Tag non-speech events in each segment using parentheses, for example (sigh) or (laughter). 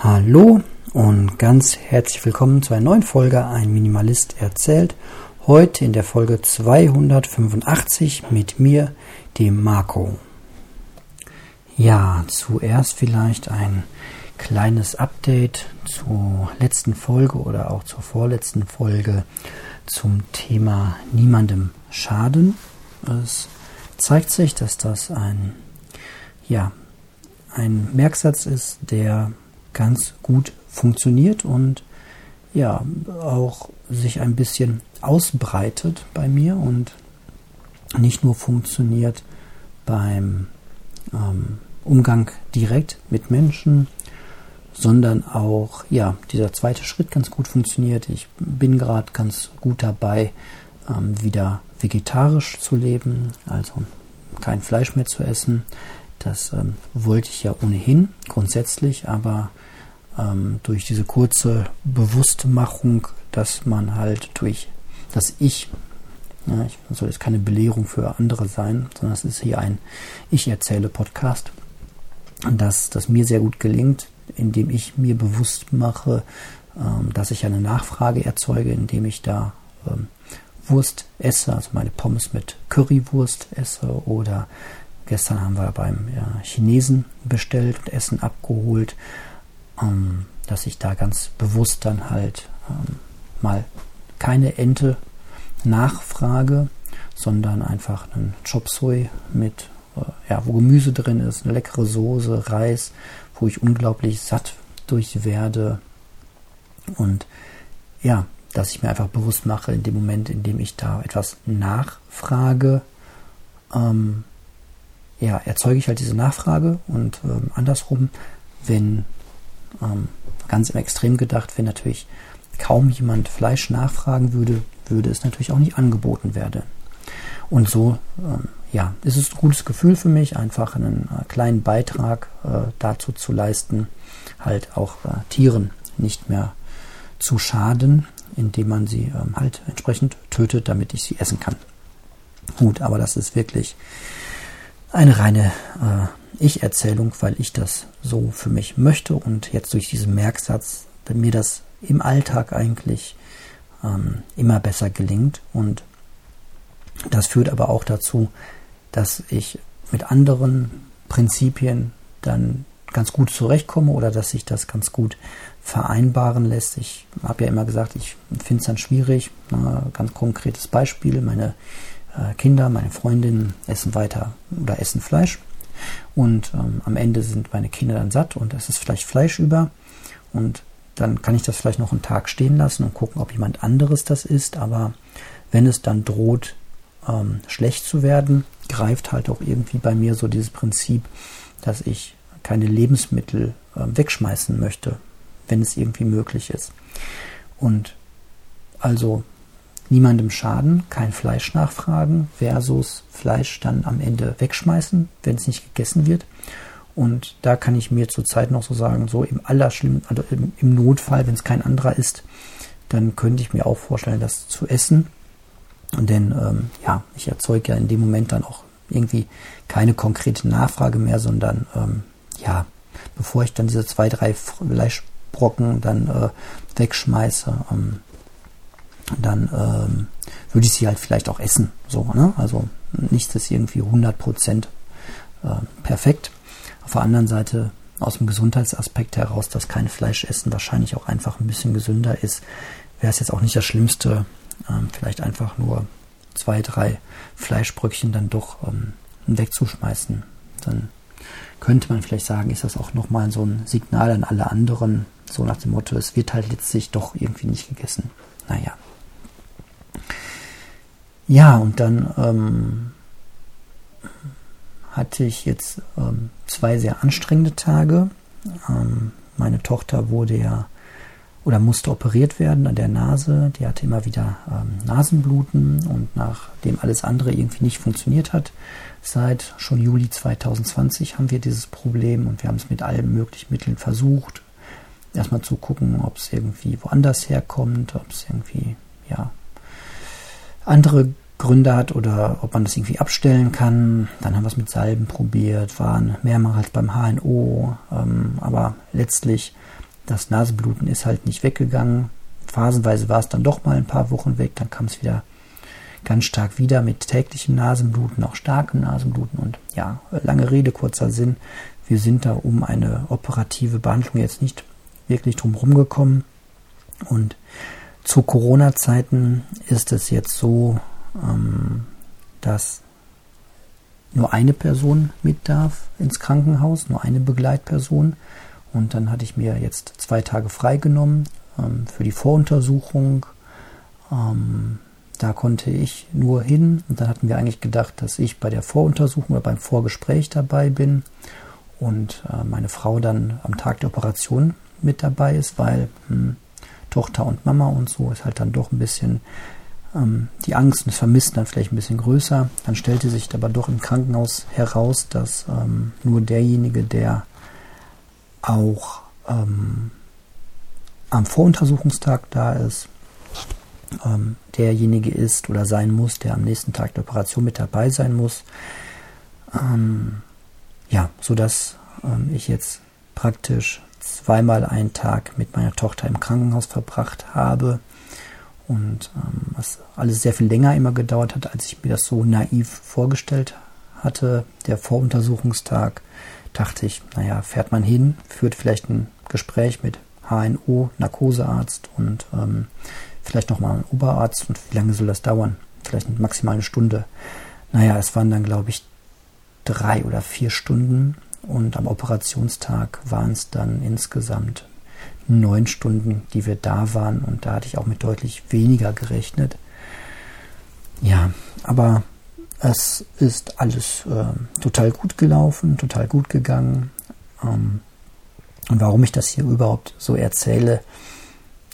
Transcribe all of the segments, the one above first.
Hallo und ganz herzlich willkommen zu einer neuen Folge Ein Minimalist erzählt. Heute in der Folge 285 mit mir, dem Marco. Ja, zuerst vielleicht ein kleines Update zur letzten Folge oder auch zur vorletzten Folge zum Thema niemandem schaden. Es zeigt sich, dass das ein ja, ein Merksatz ist, der ganz gut funktioniert und ja, auch sich ein bisschen ausbreitet bei mir und nicht nur funktioniert beim ähm, Umgang direkt mit Menschen, sondern auch, ja, dieser zweite Schritt ganz gut funktioniert. Ich bin gerade ganz gut dabei, ähm, wieder vegetarisch zu leben, also kein Fleisch mehr zu essen. Das ähm, wollte ich ja ohnehin grundsätzlich, aber ähm, durch diese kurze Bewusstmachung, dass man halt durch das Ich, ja, ich soll jetzt keine Belehrung für andere sein, sondern es ist hier ein Ich erzähle Podcast, dass das mir sehr gut gelingt, indem ich mir bewusst mache, ähm, dass ich eine Nachfrage erzeuge, indem ich da ähm, Wurst esse, also meine Pommes mit Currywurst esse oder Gestern haben wir beim ja, Chinesen bestellt und Essen abgeholt, ähm, dass ich da ganz bewusst dann halt ähm, mal keine Ente nachfrage, sondern einfach einen Chop Suey mit, äh, ja, wo Gemüse drin ist, eine leckere Soße, Reis, wo ich unglaublich satt durch werde. Und ja, dass ich mir einfach bewusst mache, in dem Moment, in dem ich da etwas nachfrage, ähm, ja, erzeuge ich halt diese Nachfrage. Und ähm, andersrum, wenn ähm, ganz im Extrem gedacht, wenn natürlich kaum jemand Fleisch nachfragen würde, würde es natürlich auch nicht angeboten werden. Und so, ähm, ja, ist es ein gutes Gefühl für mich, einfach einen äh, kleinen Beitrag äh, dazu zu leisten, halt auch äh, Tieren nicht mehr zu schaden, indem man sie ähm, halt entsprechend tötet, damit ich sie essen kann. Gut, aber das ist wirklich eine reine äh, Ich-Erzählung, weil ich das so für mich möchte und jetzt durch diesen Merksatz mir das im Alltag eigentlich ähm, immer besser gelingt. Und das führt aber auch dazu, dass ich mit anderen Prinzipien dann ganz gut zurechtkomme oder dass sich das ganz gut vereinbaren lässt. Ich habe ja immer gesagt, ich finde es dann schwierig. Na, ganz konkretes Beispiel, meine äh, Kinder, meine Freundinnen essen weiter oder essen Fleisch. Und ähm, am Ende sind meine Kinder dann satt und es ist vielleicht Fleisch über. Und dann kann ich das vielleicht noch einen Tag stehen lassen und gucken, ob jemand anderes das isst. Aber wenn es dann droht, ähm, schlecht zu werden, greift halt auch irgendwie bei mir so dieses Prinzip, dass ich keine Lebensmittel äh, wegschmeißen möchte, wenn es irgendwie möglich ist. Und also niemandem schaden, kein Fleisch nachfragen versus Fleisch dann am Ende wegschmeißen, wenn es nicht gegessen wird. Und da kann ich mir zurzeit noch so sagen, so im allerschlimmsten, also im, Notfall, wenn es kein anderer ist, dann könnte ich mir auch vorstellen, das zu essen. Denn ähm, ja, ich erzeuge ja in dem Moment dann auch irgendwie keine konkrete Nachfrage mehr, sondern ähm, ja, bevor ich dann diese zwei, drei Fleischbrocken dann äh, wegschmeiße, ähm, dann ähm, würde ich sie halt vielleicht auch essen. So, ne? Also nichts ist irgendwie 100% äh, perfekt. Auf der anderen Seite aus dem Gesundheitsaspekt heraus, dass kein Fleisch essen wahrscheinlich auch einfach ein bisschen gesünder ist, wäre es jetzt auch nicht das Schlimmste, ähm, vielleicht einfach nur zwei, drei Fleischbröckchen dann doch ähm, wegzuschmeißen. Dann könnte man vielleicht sagen, ist das auch nochmal so ein Signal an alle anderen, so nach dem Motto, es wird halt letztlich doch irgendwie nicht gegessen. Naja. Ja, und dann ähm, hatte ich jetzt ähm, zwei sehr anstrengende Tage. Ähm, meine Tochter wurde ja oder musste operiert werden an der Nase. Die hatte immer wieder ähm, Nasenbluten und nachdem alles andere irgendwie nicht funktioniert hat, seit schon Juli 2020 haben wir dieses Problem und wir haben es mit allen möglichen Mitteln versucht. Erstmal zu gucken, ob es irgendwie woanders herkommt, ob es irgendwie ja andere Gründe hat oder ob man das irgendwie abstellen kann. Dann haben wir es mit Salben probiert, waren mehrmals beim HNO, ähm, aber letztlich das Nasenbluten ist halt nicht weggegangen. Phasenweise war es dann doch mal ein paar Wochen weg, dann kam es wieder ganz stark wieder mit täglichem Nasenbluten, auch starkem Nasenbluten und ja, lange Rede, kurzer Sinn. Wir sind da um eine operative Behandlung jetzt nicht wirklich drum rumgekommen und zu Corona-Zeiten ist es jetzt so, ähm, dass nur eine Person mit darf ins Krankenhaus, nur eine Begleitperson. Und dann hatte ich mir jetzt zwei Tage freigenommen ähm, für die Voruntersuchung. Ähm, da konnte ich nur hin und dann hatten wir eigentlich gedacht, dass ich bei der Voruntersuchung oder beim Vorgespräch dabei bin und äh, meine Frau dann am Tag der Operation mit dabei ist, weil hm, Tochter und Mama und so ist halt dann doch ein bisschen ähm, die Angst und das Vermissen dann vielleicht ein bisschen größer. Dann stellte sich aber doch im Krankenhaus heraus, dass ähm, nur derjenige, der auch ähm, am Voruntersuchungstag da ist, ähm, derjenige ist oder sein muss, der am nächsten Tag der Operation mit dabei sein muss. Ähm, ja, sodass ähm, ich jetzt praktisch zweimal einen Tag mit meiner Tochter im Krankenhaus verbracht habe und ähm, was alles sehr viel länger immer gedauert hat, als ich mir das so naiv vorgestellt hatte. Der Voruntersuchungstag dachte ich, naja, fährt man hin, führt vielleicht ein Gespräch mit HNO, Narkosearzt und ähm, vielleicht nochmal einen Oberarzt und wie lange soll das dauern? Vielleicht maximal eine Stunde. Naja, es waren dann, glaube ich, drei oder vier Stunden und am Operationstag waren es dann insgesamt neun Stunden, die wir da waren und da hatte ich auch mit deutlich weniger gerechnet. Ja, aber es ist alles äh, total gut gelaufen, total gut gegangen. Ähm, und warum ich das hier überhaupt so erzähle,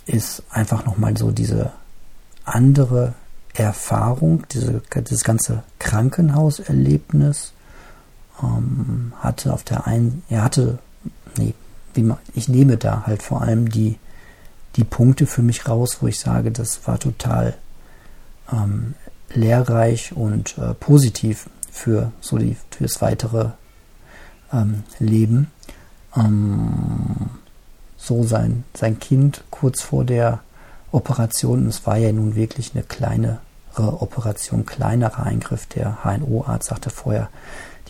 ist einfach nochmal so diese andere Erfahrung, diese, dieses ganze Krankenhauserlebnis ähm, hatte auf der einen, er hatte, nee, wie man, ich nehme da halt vor allem die, die Punkte für mich raus, wo ich sage, das war total ähm, lehrreich und äh, positiv für so die, für das weitere ähm, Leben. Ähm, so sein, sein Kind kurz vor der Operation. es war ja nun wirklich eine kleinere Operation, kleinerer Eingriff. Der HNO-Arzt sagte vorher,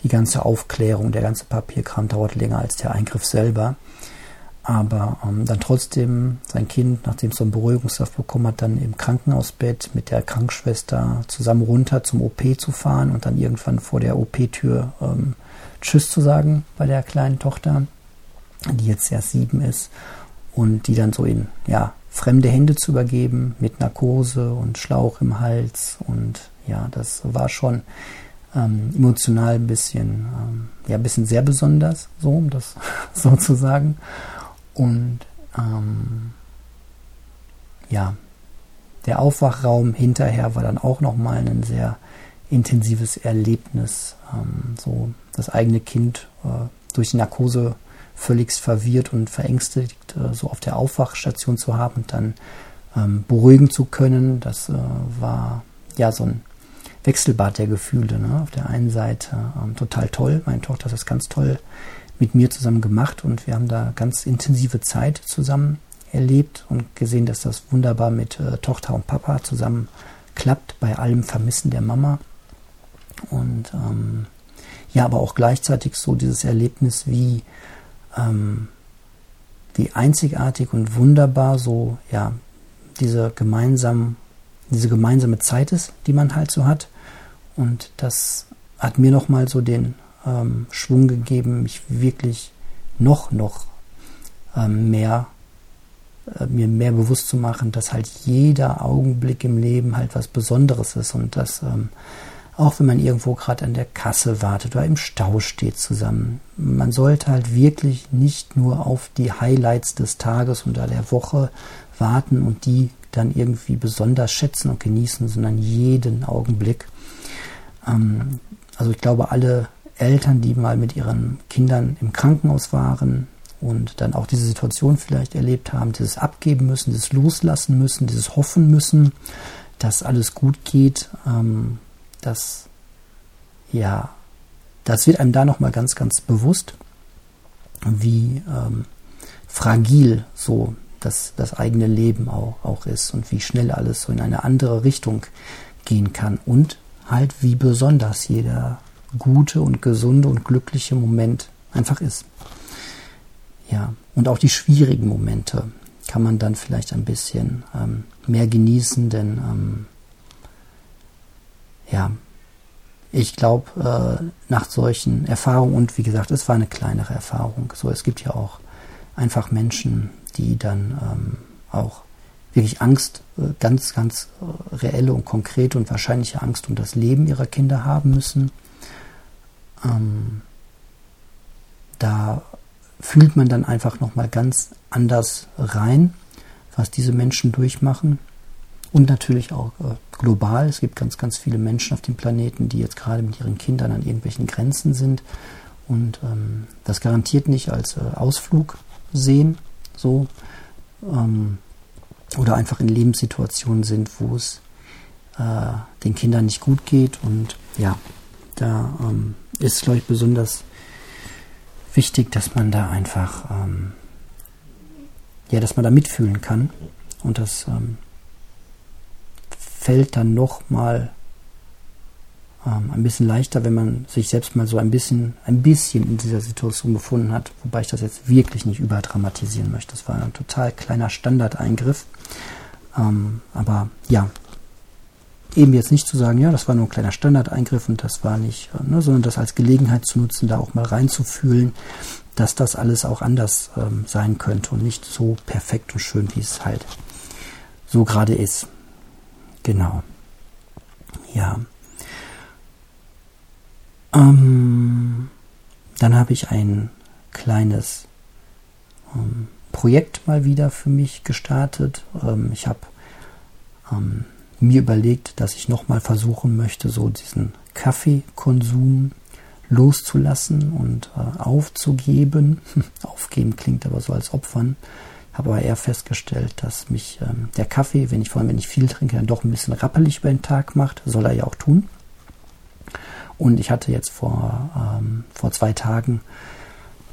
die ganze Aufklärung, der ganze Papierkram dauert länger als der Eingriff selber. Aber ähm, dann trotzdem sein Kind, nachdem es so einen Beruhigungssaft bekommen hat, dann im Krankenhausbett mit der Krankenschwester zusammen runter zum OP zu fahren und dann irgendwann vor der OP-Tür ähm, Tschüss zu sagen bei der kleinen Tochter die jetzt erst sieben ist, und die dann so in ja, fremde Hände zu übergeben mit Narkose und Schlauch im Hals. Und ja, das war schon ähm, emotional ein bisschen, ähm, ja, ein bisschen sehr besonders, so, um das (laughs) so zu sagen. Und ähm, ja, der Aufwachraum hinterher war dann auch nochmal ein sehr intensives Erlebnis, ähm, so das eigene Kind äh, durch die Narkose völligst verwirrt und verängstigt äh, so auf der Aufwachstation zu haben und dann ähm, beruhigen zu können. Das äh, war ja so ein Wechselbad der Gefühle. Ne? Auf der einen Seite ähm, total toll, meine Tochter hat das ganz toll mit mir zusammen gemacht und wir haben da ganz intensive Zeit zusammen erlebt und gesehen, dass das wunderbar mit äh, Tochter und Papa zusammen klappt, bei allem Vermissen der Mama. Und ähm, ja, aber auch gleichzeitig so dieses Erlebnis, wie ähm, wie einzigartig und wunderbar so, ja, diese gemeinsam, diese gemeinsame Zeit ist, die man halt so hat. Und das hat mir nochmal so den ähm, Schwung gegeben, mich wirklich noch, noch ähm, mehr, äh, mir mehr bewusst zu machen, dass halt jeder Augenblick im Leben halt was Besonderes ist und dass ähm, auch wenn man irgendwo gerade an der Kasse wartet oder im Stau steht zusammen. Man sollte halt wirklich nicht nur auf die Highlights des Tages oder der Woche warten und die dann irgendwie besonders schätzen und genießen, sondern jeden Augenblick. Ähm, also ich glaube, alle Eltern, die mal mit ihren Kindern im Krankenhaus waren und dann auch diese Situation vielleicht erlebt haben, dieses Abgeben müssen, dieses Loslassen müssen, dieses Hoffen müssen, dass alles gut geht, ähm, das, ja, das wird einem da nochmal ganz, ganz bewusst, wie ähm, fragil so das, das eigene Leben auch, auch ist und wie schnell alles so in eine andere Richtung gehen kann. Und halt wie besonders jeder gute und gesunde und glückliche Moment einfach ist. Ja, und auch die schwierigen Momente kann man dann vielleicht ein bisschen ähm, mehr genießen, denn ähm, ja, ich glaube, äh, nach solchen Erfahrungen, und wie gesagt, es war eine kleinere Erfahrung, so es gibt ja auch einfach Menschen, die dann ähm, auch wirklich Angst, äh, ganz, ganz äh, reelle und konkrete und wahrscheinliche Angst um das Leben ihrer Kinder haben müssen. Ähm, da fühlt man dann einfach nochmal ganz anders rein, was diese Menschen durchmachen. Und natürlich auch äh, global. Es gibt ganz, ganz viele Menschen auf dem Planeten, die jetzt gerade mit ihren Kindern an irgendwelchen Grenzen sind und ähm, das garantiert nicht als äh, Ausflug sehen, so ähm, oder einfach in Lebenssituationen sind, wo es äh, den Kindern nicht gut geht und ja, da ähm, ist, glaube ich, besonders wichtig, dass man da einfach, ähm, ja, dass man da mitfühlen kann. Und das ähm, fällt dann nochmal ähm, ein bisschen leichter, wenn man sich selbst mal so ein bisschen, ein bisschen in dieser Situation befunden hat, wobei ich das jetzt wirklich nicht überdramatisieren möchte. Das war ein total kleiner Standardeingriff. Ähm, aber ja, eben jetzt nicht zu sagen, ja, das war nur ein kleiner Standardeingriff und das war nicht, äh, ne, sondern das als Gelegenheit zu nutzen, da auch mal reinzufühlen, dass das alles auch anders ähm, sein könnte und nicht so perfekt und schön, wie es halt so gerade ist. Genau. Ja. Ähm, dann habe ich ein kleines ähm, Projekt mal wieder für mich gestartet. Ähm, ich habe ähm, mir überlegt, dass ich nochmal versuchen möchte, so diesen Kaffeekonsum loszulassen und äh, aufzugeben. (laughs) Aufgeben klingt aber so als Opfern. Habe aber eher festgestellt, dass mich ähm, der Kaffee, wenn ich vor allem wenn ich viel trinke, dann doch ein bisschen rappelig über den Tag macht. Soll er ja auch tun. Und ich hatte jetzt vor, ähm, vor zwei Tagen,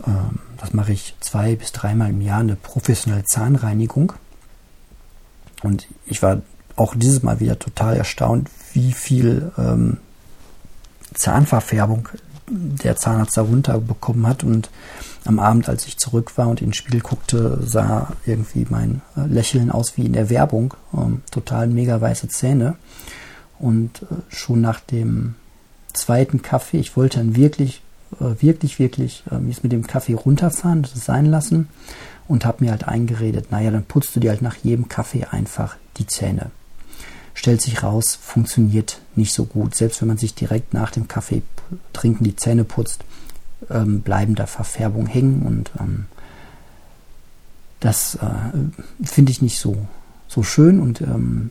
ähm, das mache ich zwei bis dreimal im Jahr, eine professionelle Zahnreinigung. Und ich war auch dieses Mal wieder total erstaunt, wie viel ähm, Zahnverfärbung der Zahnarzt darunter bekommen hat. Und am Abend, als ich zurück war und in den Spiegel guckte, sah irgendwie mein äh, Lächeln aus wie in der Werbung. Ähm, total mega weiße Zähne. Und äh, schon nach dem zweiten Kaffee, ich wollte dann wirklich, äh, wirklich, wirklich äh, jetzt mit dem Kaffee runterfahren, das sein lassen und habe mir halt eingeredet, naja, dann putzt du dir halt nach jedem Kaffee einfach die Zähne stellt sich raus, funktioniert nicht so gut. Selbst wenn man sich direkt nach dem Kaffee trinken die Zähne putzt, ähm, bleiben da Verfärbungen hängen und ähm, das äh, finde ich nicht so, so schön und ähm,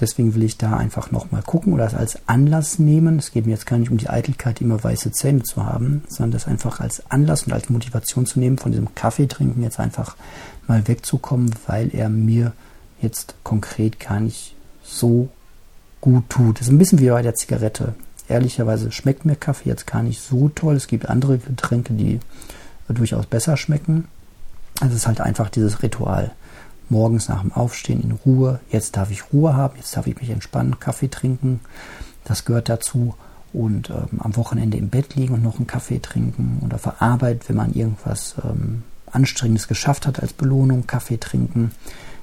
deswegen will ich da einfach nochmal gucken oder das als Anlass nehmen. Es geht mir jetzt gar nicht um die Eitelkeit, immer weiße Zähne zu haben, sondern das einfach als Anlass und als Motivation zu nehmen, von diesem Kaffee trinken jetzt einfach mal wegzukommen, weil er mir jetzt konkret gar nicht so gut tut. Das ist ein bisschen wie bei der Zigarette. Ehrlicherweise schmeckt mir Kaffee jetzt gar nicht so toll. Es gibt andere Getränke, die durchaus besser schmecken. Also es ist halt einfach dieses Ritual. Morgens nach dem Aufstehen in Ruhe. Jetzt darf ich Ruhe haben. Jetzt darf ich mich entspannen, Kaffee trinken. Das gehört dazu. Und ähm, am Wochenende im Bett liegen und noch einen Kaffee trinken. Oder verarbeitet, wenn man irgendwas ähm, Anstrengendes geschafft hat als Belohnung, Kaffee trinken.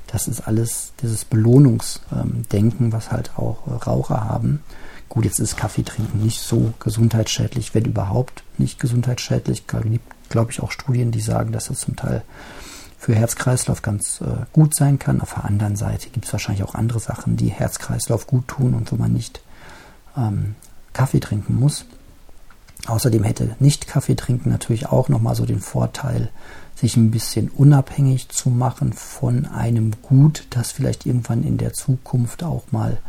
Das ist alles dieses Belohnungsdenken, was halt auch äh, Raucher haben. Gut, jetzt ist Kaffee trinken nicht so gesundheitsschädlich, wenn überhaupt nicht gesundheitsschädlich. Es gibt, glaube ich, auch Studien, die sagen, dass das zum Teil für Herz-Kreislauf ganz äh, gut sein kann. Auf der anderen Seite gibt es wahrscheinlich auch andere Sachen, die Herz-Kreislauf gut tun und wo man nicht ähm, Kaffee trinken muss. Außerdem hätte nicht Kaffee trinken natürlich auch nochmal so den Vorteil, sich ein bisschen unabhängig zu machen von einem Gut, das vielleicht irgendwann in der Zukunft auch mal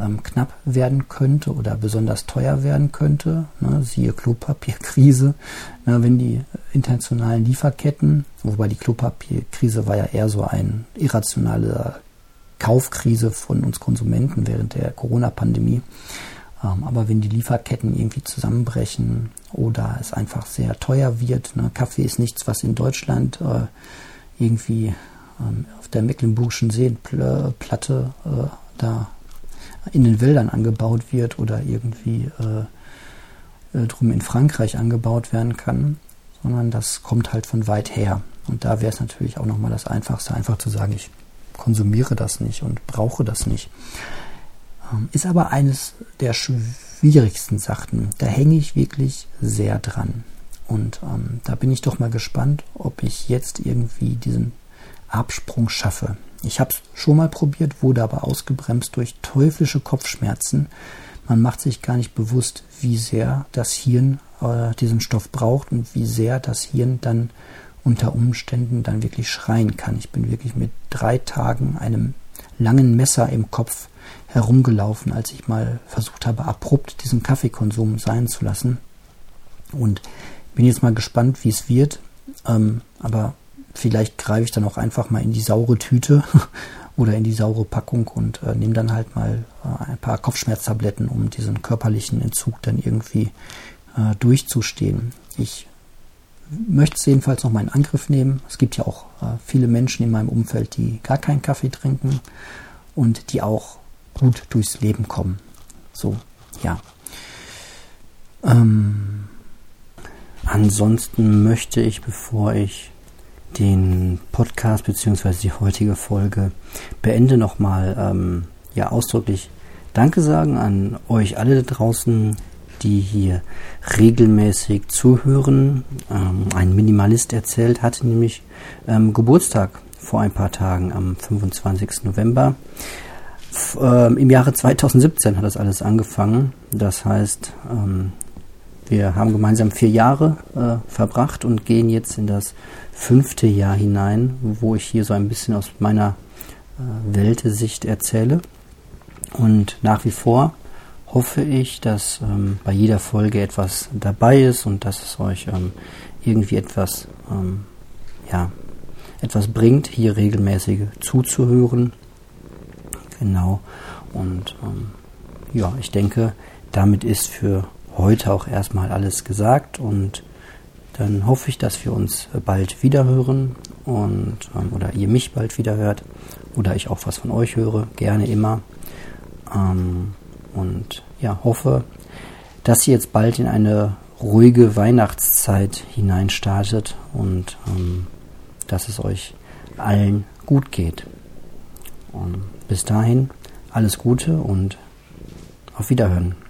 ähm, knapp werden könnte oder besonders teuer werden könnte. Ne, siehe Klopapierkrise, ne, wenn die internationalen Lieferketten, wobei die Klopapierkrise war ja eher so eine irrationale Kaufkrise von uns Konsumenten während der Corona-Pandemie. Ähm, aber wenn die Lieferketten irgendwie zusammenbrechen oder es einfach sehr teuer wird, ne, Kaffee ist nichts, was in Deutschland äh, irgendwie ähm, auf der Mecklenburgischen Seenplatte äh, da in den Wäldern angebaut wird oder irgendwie äh, äh, drum in Frankreich angebaut werden kann, sondern das kommt halt von weit her. Und da wäre es natürlich auch nochmal das Einfachste, einfach zu sagen, ich konsumiere das nicht und brauche das nicht. Ähm, ist aber eines der schwierigsten Sachen. Da hänge ich wirklich sehr dran. Und ähm, da bin ich doch mal gespannt, ob ich jetzt irgendwie diesen Absprung schaffe. Ich habe es schon mal probiert, wurde aber ausgebremst durch teuflische Kopfschmerzen. Man macht sich gar nicht bewusst, wie sehr das Hirn äh, diesen Stoff braucht und wie sehr das Hirn dann unter Umständen dann wirklich schreien kann. Ich bin wirklich mit drei Tagen einem langen Messer im Kopf herumgelaufen, als ich mal versucht habe, abrupt diesen Kaffeekonsum sein zu lassen. Und bin jetzt mal gespannt, wie es wird. Ähm, aber vielleicht greife ich dann auch einfach mal in die saure Tüte (laughs) oder in die saure Packung und äh, nehme dann halt mal äh, ein paar Kopfschmerztabletten, um diesen körperlichen Entzug dann irgendwie äh, durchzustehen. Ich möchte es jedenfalls noch mal in Angriff nehmen. Es gibt ja auch äh, viele Menschen in meinem Umfeld, die gar keinen Kaffee trinken und die auch gut durchs Leben kommen. So, ja. Ähm, ansonsten möchte ich, bevor ich den Podcast bzw. die heutige Folge beende, nochmal ähm, ja, ausdrücklich Danke sagen an euch alle da draußen, die hier regelmäßig zuhören. Ähm, ein Minimalist erzählt hatte nämlich ähm, Geburtstag vor ein paar Tagen am 25. November. F ähm, Im Jahre 2017 hat das alles angefangen. Das heißt, ähm, wir haben gemeinsam vier Jahre äh, verbracht und gehen jetzt in das fünfte Jahr hinein, wo ich hier so ein bisschen aus meiner äh, Weltsicht erzähle. Und nach wie vor hoffe ich, dass ähm, bei jeder Folge etwas dabei ist und dass es euch ähm, irgendwie etwas, ähm, ja, etwas bringt, hier regelmäßig zuzuhören. Genau. Und ähm, ja, ich denke, damit ist für heute auch erstmal alles gesagt und dann hoffe ich, dass wir uns bald wieder hören und ähm, oder ihr mich bald wieder hört oder ich auch was von euch höre, gerne immer. Ähm, und ja, hoffe, dass ihr jetzt bald in eine ruhige Weihnachtszeit hineinstartet und ähm, dass es euch allen gut geht. Und bis dahin alles Gute und auf Wiederhören.